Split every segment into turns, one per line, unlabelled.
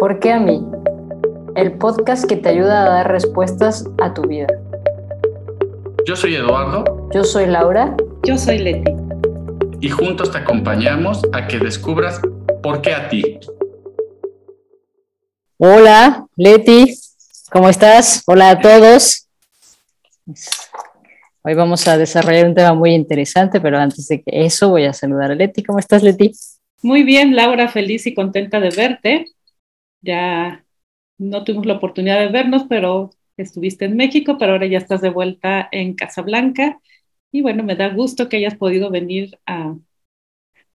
¿Por qué a mí? El podcast que te ayuda a dar respuestas a tu vida.
Yo soy Eduardo.
Yo soy Laura.
Yo soy Leti.
Y juntos te acompañamos a que descubras por qué a ti.
Hola, Leti. ¿Cómo estás? Hola a todos. Hoy vamos a desarrollar un tema muy interesante, pero antes de que eso voy a saludar a Leti. ¿Cómo estás, Leti?
Muy bien, Laura, feliz y contenta de verte. Ya no tuvimos la oportunidad de vernos, pero estuviste en México, pero ahora ya estás de vuelta en Casablanca. Y bueno, me da gusto que hayas podido venir a,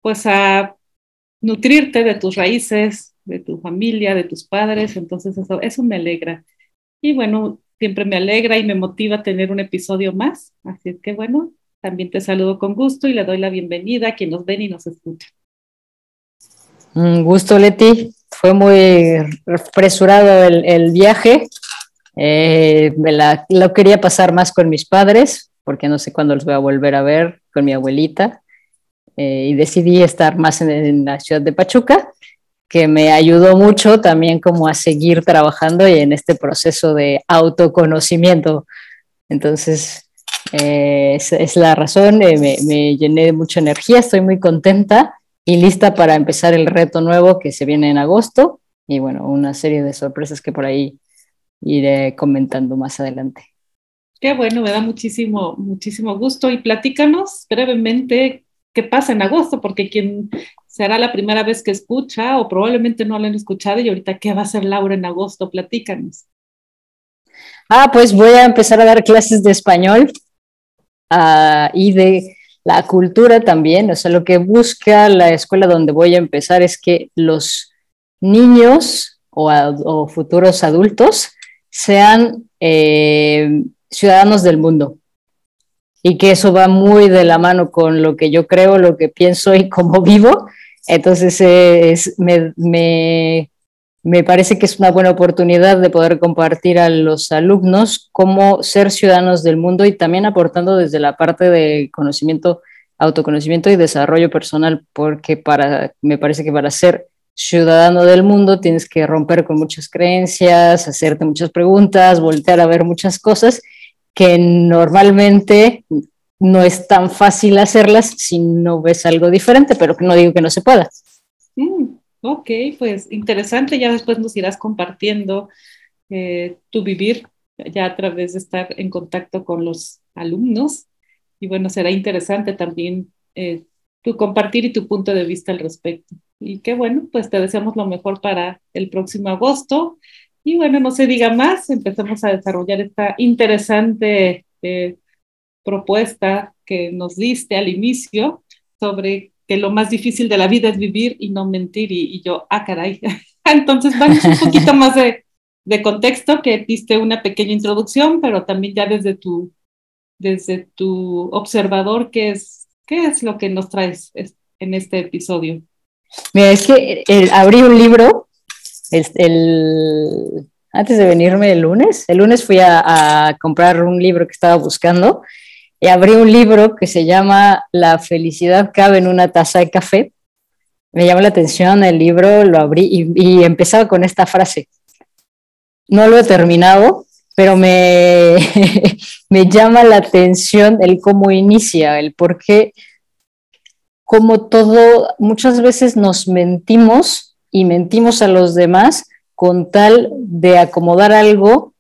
pues a nutrirte de tus raíces, de tu familia, de tus padres. Entonces eso, eso me alegra. Y bueno, siempre me alegra y me motiva tener un episodio más. Así que bueno, también te saludo con gusto y le doy la bienvenida a quien nos ven y nos escucha.
Un gusto, Leti. Fue muy apresurado el, el viaje. Eh, la, lo quería pasar más con mis padres, porque no sé cuándo los voy a volver a ver, con mi abuelita. Eh, y decidí estar más en, en la ciudad de Pachuca que me ayudó mucho también como a seguir trabajando y en este proceso de autoconocimiento. Entonces, eh, es, es, la razón, eh, me, me, llené de mucha energía, estoy muy contenta y lista para empezar el reto nuevo que se viene en agosto y bueno, una serie de sorpresas que por ahí iré comentando más adelante.
Qué bueno, me da muchísimo, muchísimo gusto y platícanos brevemente qué pasa en agosto, porque quien será la primera vez que escucha o probablemente no lo han escuchado y ahorita qué va a hacer Laura en agosto, platícanos.
Ah, pues voy a empezar a dar clases de español uh, y de la cultura también, o sea, lo que busca la escuela donde voy a empezar es que los niños o, futuros adultos sean eh, ciudadanos del mundo, y que eso va muy de la mano con lo que yo creo, lo que pienso y cómo vivo. Entonces, es, me, me, me, parece que es una buena oportunidad de poder compartir a los alumnos cómo ser ciudadanos del mundo y también aportando desde la parte de conocimiento, autoconocimiento y desarrollo personal, porque para, me parece que para ser ciudadano del mundo tienes que romper con muchas creencias, hacerte muchas preguntas, voltear a ver muchas cosas que normalmente no es tan fácil hacerlas si no ves algo diferente, pero no digo que no se pueda.
Mm, ok, pues interesante, ya después nos irás compartiendo eh, tu vivir ya a través de estar en contacto con los alumnos y bueno, será interesante también eh, tu compartir y tu punto de vista al respecto. Y qué bueno, pues te deseamos lo mejor para el próximo agosto y bueno, no se diga más, empezamos a desarrollar esta interesante eh, propuesta que nos diste al inicio sobre que lo más difícil de la vida es vivir y no mentir. Y, y yo, ah, caray. Entonces, vamos un poquito más de, de, contexto, que diste una pequeña introducción, pero también ya desde tu, desde tu observador, ¿qué es, qué es lo que nos traes en este episodio?
Mira, es que el, abrí un libro el, el, antes de venirme el lunes, el lunes fui a, a, comprar un libro que estaba buscando y abrí un libro que se llama La felicidad cabe en una taza de café. Me llamó la atención el libro, lo abrí y, y empezaba con esta frase. No lo he terminado, pero me, me llama la atención el cómo inicia, el por qué, como todo, muchas veces nos mentimos y mentimos a los demás con tal de acomodar algo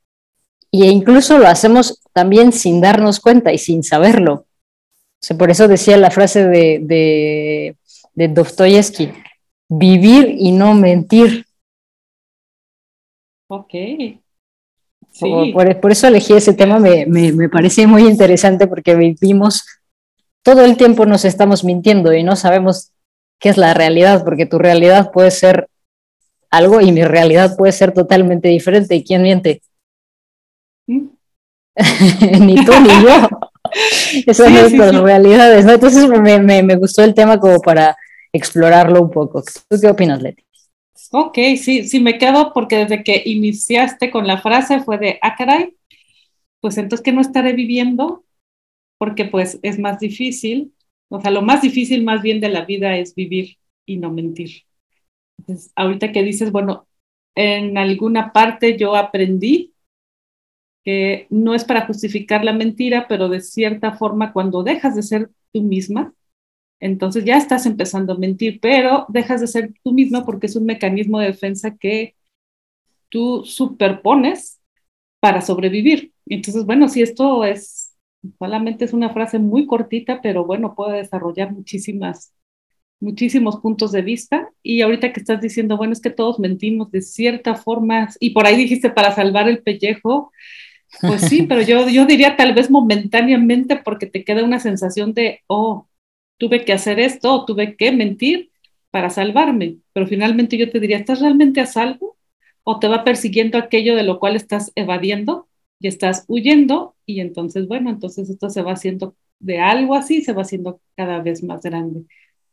e incluso lo hacemos también sin darnos cuenta y sin saberlo. O sea, por eso decía la frase de, de, de Dostoyevsky, vivir y no mentir.
Ok.
Sí. Por, por, por, eso elegí ese tema, me, me, me parece muy interesante porque vivimos, todo el tiempo nos estamos mintiendo y no sabemos qué es la realidad, porque tu realidad puede ser algo y mi realidad puede ser totalmente diferente. ¿Y quién miente? Ni tú ni yo. Esas sí, sí, sí. realidades, ¿no? Entonces me, me, me, gustó el tema como para explorarlo un poco. ¿Tú qué opinas, Leti?
Ok, sí, sí, me quedo porque desde que iniciaste con la frase fue de, ah, caray, pues entonces que no estaré viviendo porque pues es más difícil o sea, lo más difícil más bien de la vida es vivir y no mentir. Entonces, ahorita que dices, bueno, en alguna parte yo aprendí que no es para justificar la mentira, pero de cierta forma cuando dejas de ser tú misma, entonces ya estás empezando a mentir, pero dejas de ser tú misma porque es un mecanismo de defensa que tú superpones para sobrevivir. Entonces, bueno, si esto es, solamente es una frase muy cortita, pero bueno, puede desarrollar muchísimas, muchísimos puntos de vista. Y ahorita que estás diciendo, bueno, es que todos mentimos de cierta forma, y por ahí dijiste para salvar el pellejo, pues sí, pero yo, yo diría tal vez momentáneamente porque te queda una sensación de, oh, tuve que hacer esto o tuve que mentir para salvarme. Pero finalmente yo te diría, ¿estás realmente a salvo? ¿O te va persiguiendo aquello de lo cual estás evadiendo y estás huyendo? Y entonces, bueno, entonces esto se va haciendo de algo así, se va haciendo cada vez más grande.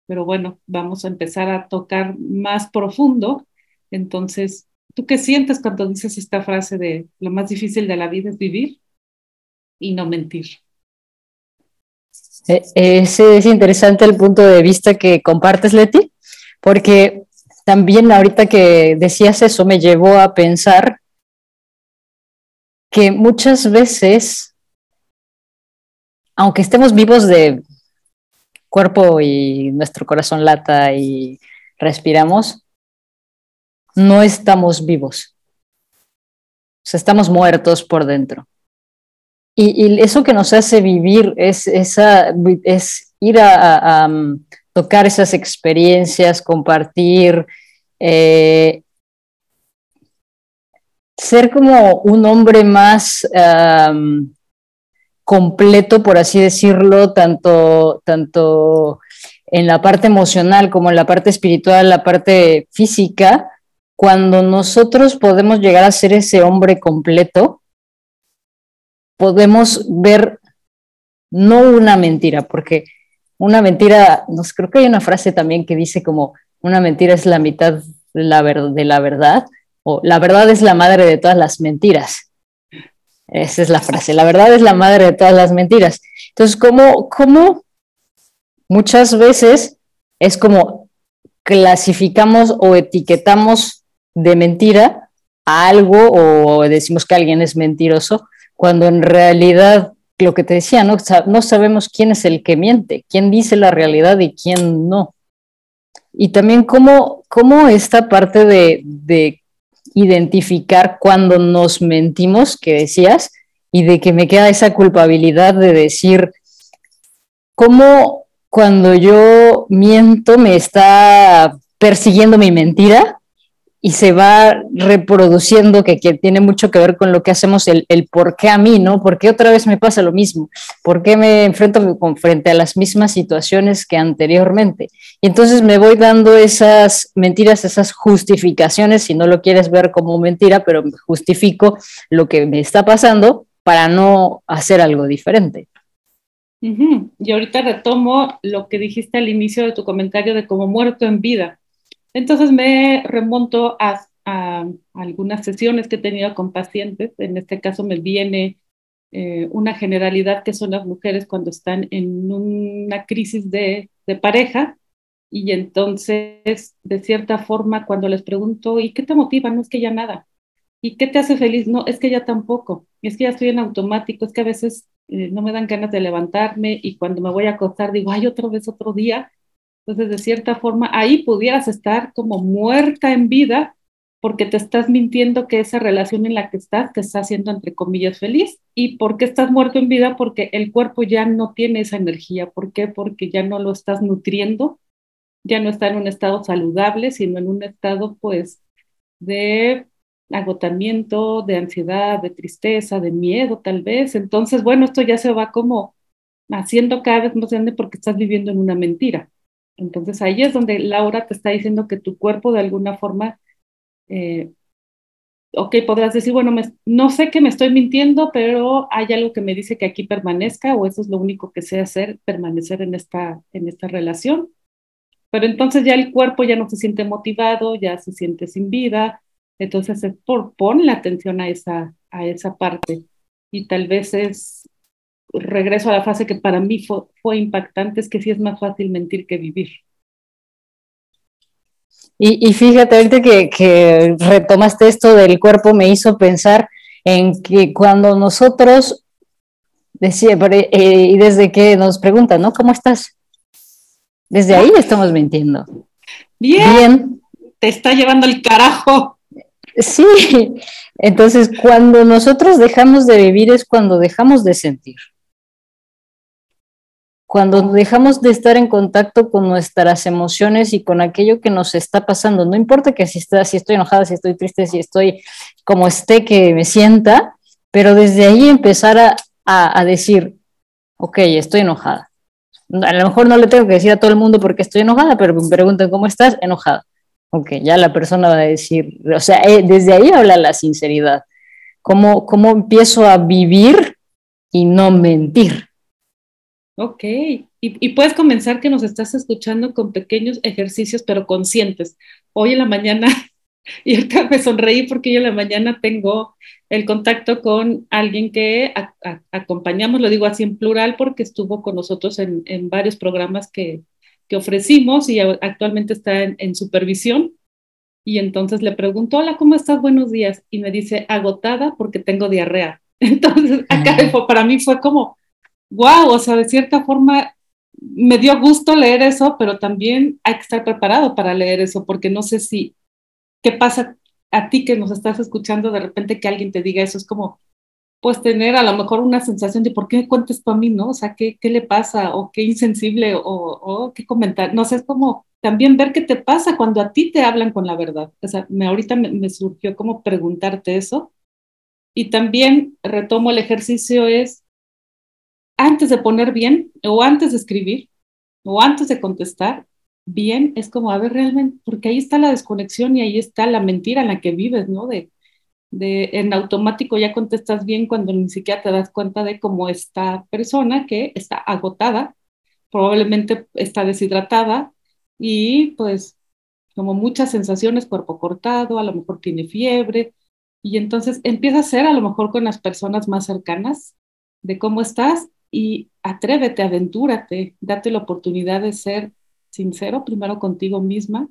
Pero bueno, vamos a empezar a tocar más profundo. Entonces, ¿Tú qué sientes cuando dices esta frase de lo más difícil de la vida es vivir y no mentir?
Eh, ese es interesante el punto de vista que compartes, Leti, porque también ahorita que decías eso me llevó a pensar que muchas veces, aunque estemos vivos de cuerpo y nuestro corazón lata y respiramos, no estamos vivos. O sea, estamos muertos por dentro. Y, eso que nos hace vivir es, esa, es ir a, um, tocar esas experiencias, compartir, eh, ser como un hombre más um, completo, por así decirlo, tanto, tanto en la parte emocional como en la parte espiritual, la parte física, cuando nosotros podemos llegar a ser ese hombre completo, podemos ver no una mentira, porque una mentira, creo que hay una frase también que dice como una mentira es la mitad de la, de la verdad, o la verdad es la madre de todas las mentiras. Esa es la frase, la verdad es la madre de todas las mentiras. Entonces, ¿cómo, cómo muchas veces es como clasificamos o etiquetamos de mentira a algo o decimos que alguien es mentiroso, cuando en realidad lo que te decía, no, no sabemos quién es el que miente, quién dice la realidad y quién no. Y también cómo, cómo esta parte de, de identificar cuando nos mentimos, que decías, y de que me queda esa culpabilidad de decir, cómo cuando yo miento me está persiguiendo mi mentira y se va reproduciendo, que, tiene mucho que ver con lo que hacemos, el, el, por qué a mí, ¿no? ¿Por qué otra vez me pasa lo mismo? ¿Por qué me enfrento con, frente a las mismas situaciones que anteriormente? Y entonces me voy dando esas mentiras, esas justificaciones, si no lo quieres ver como mentira, pero justifico lo que me está pasando para no hacer algo diferente.
Y ahorita retomo lo que dijiste al inicio de tu comentario de como muerto en vida entonces me remonto a, algunas sesiones que he tenido con pacientes. En este caso me viene eh, una generalidad que son las mujeres cuando están en una crisis de, de pareja y entonces, de cierta forma, cuando les pregunto, ¿y qué te motiva? No es que ya nada. ¿Y qué te hace feliz? No, es que ya tampoco. Es que ya estoy en automático, es que a veces eh, no me dan ganas de levantarme y cuando me voy a acostar digo, ay, otra vez otro día. Entonces, de cierta forma, ahí pudieras estar como muerta en vida porque te estás mintiendo que esa relación en la que estás te está haciendo, entre comillas, feliz. ¿Y por qué estás muerto en vida? Porque el cuerpo ya no tiene esa energía. ¿Por qué? Porque ya no lo estás nutriendo, ya no está en un estado saludable, sino en un estado, pues, de agotamiento, de ansiedad, de tristeza, de miedo, tal vez. Entonces, bueno, esto ya se va como haciendo cada vez más grande porque estás viviendo en una mentira. Entonces ahí es donde Laura te está diciendo que tu cuerpo de alguna forma, eh, ok, podrás decir, bueno, no sé que me estoy mintiendo, pero hay algo que me dice que aquí permanezca o eso es lo único que sé hacer, permanecer en esta, en esta relación. Pero entonces ya el cuerpo ya no se siente motivado, ya se siente sin vida, entonces es por, pon la atención a esa, a esa parte. Y tal vez es regreso a la frase que para mí fue, impactante, es que sí es más fácil mentir que vivir.
Y, fíjate, ahorita que, que retomaste esto del cuerpo, me hizo pensar en que cuando nosotros decía, eh, y desde que nos preguntan, ¿no? ¿Cómo estás? Desde ahí estamos mintiendo.
Bien. Bien. Te está llevando el carajo.
Sí, entonces cuando nosotros dejamos de vivir es cuando dejamos de sentir. Cuando dejamos de estar en contacto con nuestras emociones y con aquello que nos está pasando, no importa que si, está, si estoy enojada, si estoy triste, si estoy como esté que me sienta, pero desde ahí empezar a, a, decir, ok, estoy enojada. A lo mejor no le tengo que decir a todo el mundo porque estoy enojada, pero me preguntan cómo estás, enojada. Ok, ya la persona va a decir, o sea, eh, desde ahí habla la sinceridad. ¿Cómo, ¿Cómo empiezo a vivir y no mentir?
Ok, y, y, puedes comenzar que nos estás escuchando con pequeños ejercicios, pero conscientes. Hoy en la mañana, y ahorita me sonreí porque hoy en la mañana tengo el contacto con alguien que acompañamos, lo digo así en plural porque estuvo con nosotros en, en varios programas que, que, ofrecimos y actualmente está en, en supervisión. Y entonces le pregunto, hola, ¿cómo estás? Buenos días. Y me dice, agotada porque tengo diarrea. Entonces, acá para mí fue como, wow, o sea, de cierta forma me dio gusto leer eso, pero también hay que estar preparado para leer eso, porque no sé si, ¿qué pasa a ti que nos estás escuchando de repente que alguien te diga eso? Es como, pues tener a lo mejor una sensación de por qué me cuentes tú a mí, ¿no? O sea, ¿qué, qué le pasa? O qué insensible, o, qué comentar. No sé, es como también ver qué te pasa cuando a ti te hablan con la verdad. O sea, me, ahorita me surgió como preguntarte eso. Y también retomo el ejercicio es antes de poner bien o antes de escribir o antes de contestar, bien es como, a ver, realmente, porque ahí está la desconexión y ahí está la mentira en la que vives, ¿no? De, de en automático ya contestas bien cuando ni siquiera te das cuenta de cómo esta persona que está agotada, probablemente está deshidratada y pues como muchas sensaciones, cuerpo cortado, a lo mejor tiene fiebre, y entonces empieza a ser a lo mejor con las personas más cercanas de cómo estás y atrévete, aventúrate, date la oportunidad de ser sincero primero contigo misma,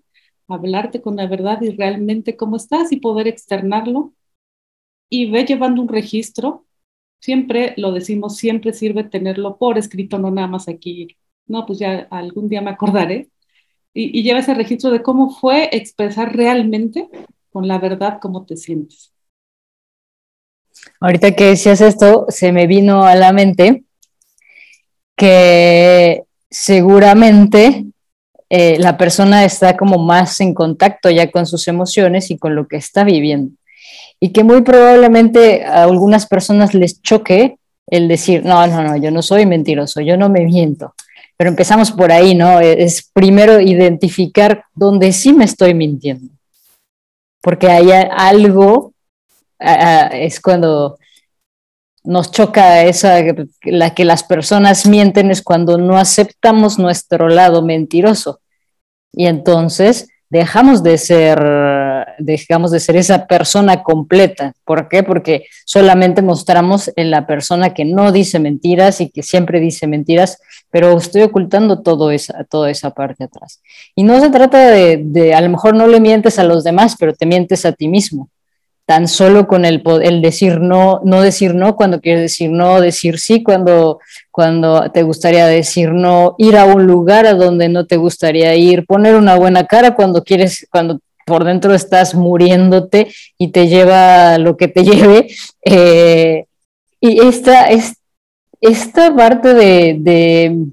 hablarte con la verdad y realmente cómo estás y poder externarlo y ve llevando un registro. Siempre lo decimos, siempre sirve tenerlo por escrito, no nada más aquí. No, pues ya algún día me acordaré. Y, y lleva ese registro de cómo fue expresar realmente con la verdad cómo te sientes.
Ahorita que decías esto, se me vino a la mente que seguramente eh, la persona está como más en contacto ya con sus emociones y con lo que está viviendo. Y que muy probablemente a algunas personas les choque el decir, no, no, no, yo no soy mentiroso, yo no me miento. Pero empezamos por ahí, ¿no? Es primero identificar dónde sí me estoy mintiendo. Porque hay algo, es cuando nos choca esa, la que las personas mienten es cuando no aceptamos nuestro lado mentiroso. Y entonces dejamos de ser, dejamos de ser esa persona completa. ¿Por qué? Porque solamente mostramos en la persona que no dice mentiras y que siempre dice mentiras, pero estoy ocultando todo esa, toda esa parte atrás. Y no se trata de, de, a lo mejor no le mientes a los demás, pero te mientes a ti mismo tan solo con el, el decir no, no decir no cuando quieres decir no, decir sí cuando, cuando te gustaría decir no, ir a un lugar a donde no te gustaría ir, poner una buena cara cuando quieres, cuando por dentro estás muriéndote y te lleva lo que te lleve. Eh, y esta, es, esta parte de, de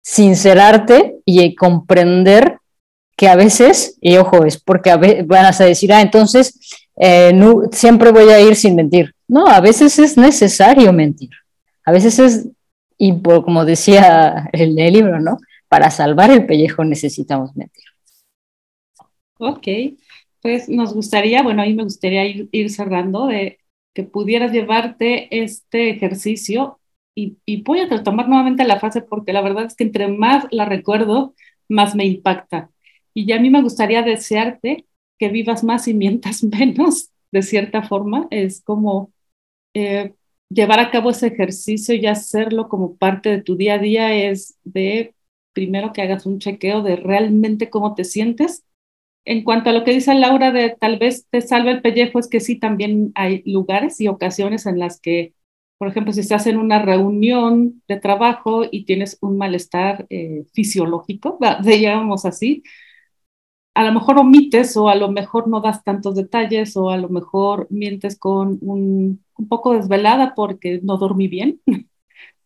sincerarte y comprender que a veces, y ojo, es porque a veces van a decir, ah, entonces eh, siempre voy a ir sin mentir. No, a veces es necesario mentir. A veces es, y como decía el, libro, ¿no? Para salvar el pellejo necesitamos mentir.
Ok, pues nos gustaría, bueno, a mí me gustaría ir, ir cerrando de que pudieras llevarte este ejercicio y, y voy a retomar nuevamente la frase porque la verdad es que entre más la recuerdo, más me impacta. Y ya a mí me gustaría desearte que vivas más y mientas menos, de cierta forma. Es como eh, llevar a cabo ese ejercicio y hacerlo como parte de tu día a día es de primero que hagas un chequeo de realmente cómo te sientes en cuanto a lo que dice Laura de tal vez te salve el pellejo, es que sí, también hay lugares y ocasiones en las que, por ejemplo, si estás en una reunión de trabajo y tienes un malestar eh, fisiológico, digamos así, a lo mejor omites o a lo mejor no das tantos detalles o a lo mejor mientes con un, un poco desvelada porque no dormí bien,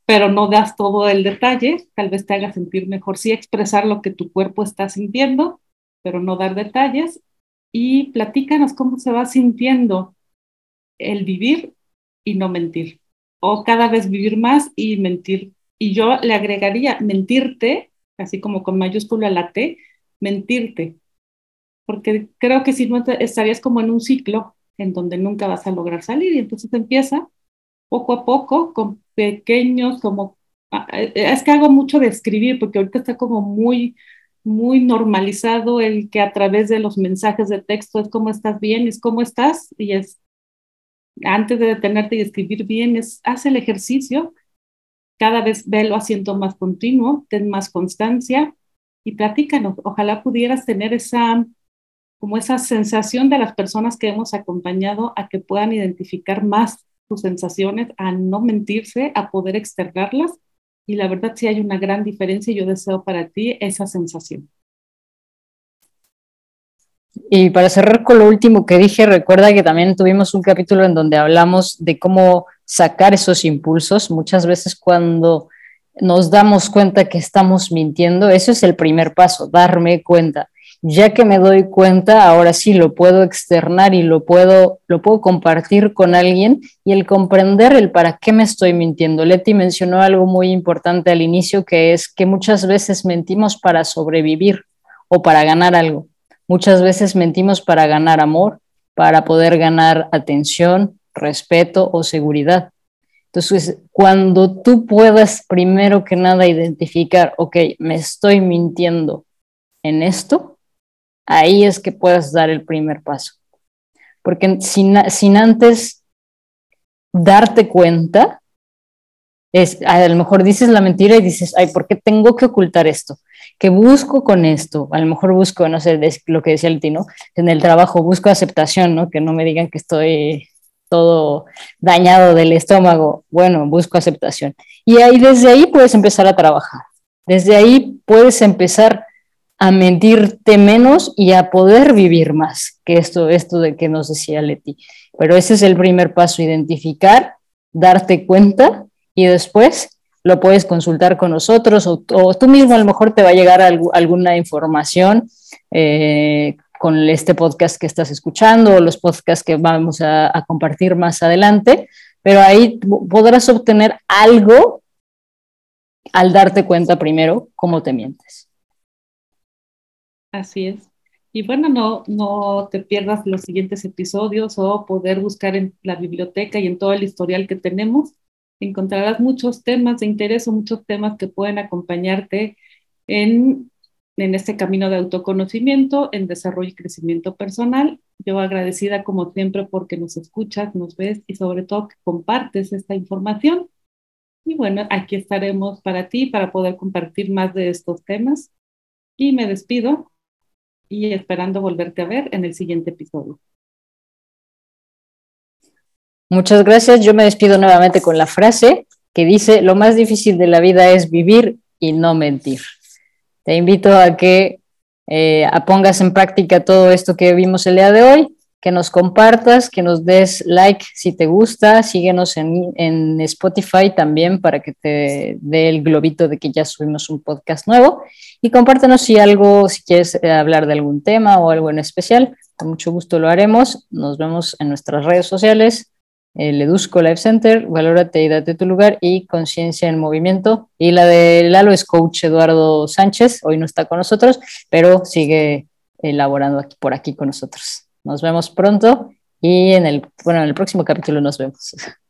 pero no das todo el detalle, tal vez te haga sentir mejor sí expresar lo que tu cuerpo está sintiendo, pero no dar detalles y platícanos cómo se va sintiendo el vivir y no mentir, o cada vez vivir más y mentir. Y yo le agregaría mentirte, así como con mayúscula la T, mentirte, porque creo que si no estarías como en un ciclo en donde nunca vas a lograr salir y entonces empieza poco a poco con pequeños como ah, eh, es que hago mucho de escribir porque ahorita está como muy muy normalizado el que a través de los mensajes de texto es cómo estás bien, es cómo estás y es antes de detenerte y escribir bien es haz el ejercicio cada vez velo haciendo más continuo, ten más constancia y platícanos. Ojalá pudieras tener esa como esa sensación de las personas que hemos acompañado a que puedan identificar más sus sensaciones, a no mentirse, a poder externarlas. Y la verdad sí hay una gran diferencia y yo deseo para ti esa sensación.
Y para cerrar con lo último que dije, recuerda que también tuvimos un capítulo en donde hablamos de cómo sacar esos impulsos. Muchas veces cuando nos damos cuenta que estamos mintiendo, eso es el primer paso, darme cuenta ya que me doy cuenta, ahora sí lo puedo externar y lo puedo, lo puedo compartir con alguien y el comprender el para qué me estoy mintiendo. Leti mencionó algo muy importante al inicio, que es que muchas veces mentimos para sobrevivir o para ganar algo. Muchas veces mentimos para ganar amor, para poder ganar atención, respeto o seguridad. Entonces, cuando tú puedas primero que nada identificar, ok, me estoy mintiendo en esto, ahí es que puedes dar el primer paso. Porque sin, sin antes darte cuenta, es, a lo mejor dices la mentira y dices, ay, ¿por qué tengo que ocultar esto? ¿Qué busco con esto? A lo mejor busco, no sé, lo que decía el Tino, en el trabajo busco aceptación, ¿no? Que no me digan que estoy todo dañado del estómago. Bueno, busco aceptación. Y ahí desde ahí puedes empezar a trabajar. Desde ahí puedes empezar a mentirte menos y a poder vivir más, que esto, esto de que nos decía Leti. Pero ese es el primer paso, identificar, darte cuenta y después lo puedes consultar con nosotros o, tú mismo a lo mejor te va a llegar alguna información eh, con este podcast que estás escuchando o los podcasts que vamos a, a compartir más adelante, pero ahí podrás obtener algo al darte cuenta primero cómo te mientes.
Así es. Y bueno, no, no te pierdas los siguientes episodios o poder buscar en la biblioteca y en todo el historial que tenemos. Encontrarás muchos temas de interés o muchos temas que pueden acompañarte en, en este camino de autoconocimiento, en desarrollo y crecimiento personal. Yo agradecida como siempre porque nos escuchas, nos ves y sobre todo que compartes esta información. Y bueno, aquí estaremos para ti, para poder compartir más de estos temas. Y me despido y esperando volverte a ver en el siguiente episodio.
Muchas gracias. Yo me despido nuevamente con la frase que dice, lo más difícil de la vida es vivir y no mentir. Te invito a que eh, pongas en práctica todo esto que vimos el día de hoy, que nos compartas, que nos des like si te gusta, síguenos en, en Spotify también para que te dé el globito de que ya subimos un podcast nuevo y compártenos si algo, si quieres eh, hablar de algún tema o algo en especial. Con mucho gusto lo haremos. Nos vemos en nuestras redes sociales. El Edusco Life Center, Valórate y Date tu lugar y Conciencia en Movimiento. Y la de Lalo es coach Eduardo Sánchez. Hoy no está con nosotros, pero sigue elaborando aquí, por aquí con nosotros. Nos vemos pronto y en el, bueno, en el próximo capítulo nos vemos.